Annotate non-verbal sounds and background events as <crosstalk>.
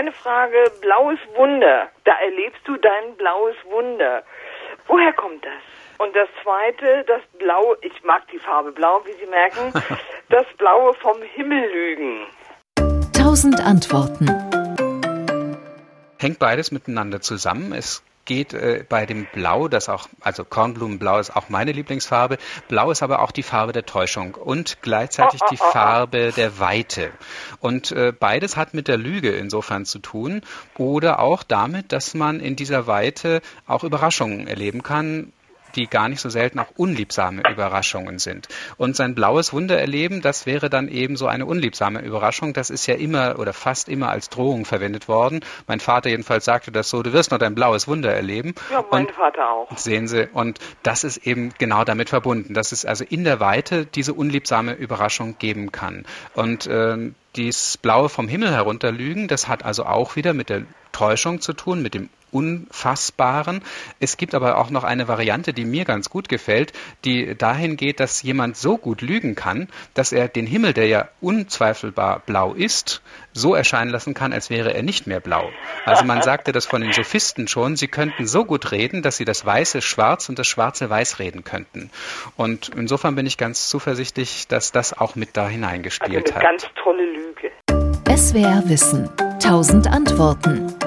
eine Frage, blaues Wunder. Da erlebst du dein blaues Wunder. Woher kommt das? Und das zweite, das Blau, ich mag die Farbe Blau, wie Sie merken, <laughs> das Blaue vom Himmel lügen. Tausend Antworten. Hängt beides miteinander zusammen. Es geht äh, bei dem Blau, das auch, also Kornblumenblau ist auch meine Lieblingsfarbe. Blau ist aber auch die Farbe der Täuschung und gleichzeitig die <laughs> Farbe der Weite. Und äh, beides hat mit der Lüge insofern zu tun oder auch damit, dass man in dieser Weite auch Überraschungen erleben kann, die gar nicht so selten auch unliebsame Überraschungen sind. Und sein blaues Wunder erleben, das wäre dann eben so eine unliebsame Überraschung. Das ist ja immer oder fast immer als Drohung verwendet worden. Mein Vater jedenfalls sagte das so, du wirst noch dein blaues Wunder erleben. Ja, mein und Vater auch. Sehen Sie, und das ist eben genau damit verbunden, dass es also in der Weite diese unliebsame Überraschung geben kann. Und äh, dies Blaue vom Himmel herunterlügen, das hat also auch wieder mit der Täuschung zu tun, mit dem Unfassbaren. Es gibt aber auch noch eine Variante, die mir ganz gut gefällt, die dahin geht, dass jemand so gut lügen kann, dass er den Himmel, der ja unzweifelbar blau ist, so erscheinen lassen kann, als wäre er nicht mehr blau. Also man sagte das von den Sophisten schon, sie könnten so gut reden, dass sie das Weiße schwarz und das Schwarze weiß reden könnten. Und insofern bin ich ganz zuversichtlich, dass das auch mit da hineingespielt also eine hat. Ganz tolle Lüge. SWR Wissen. Tausend Antworten.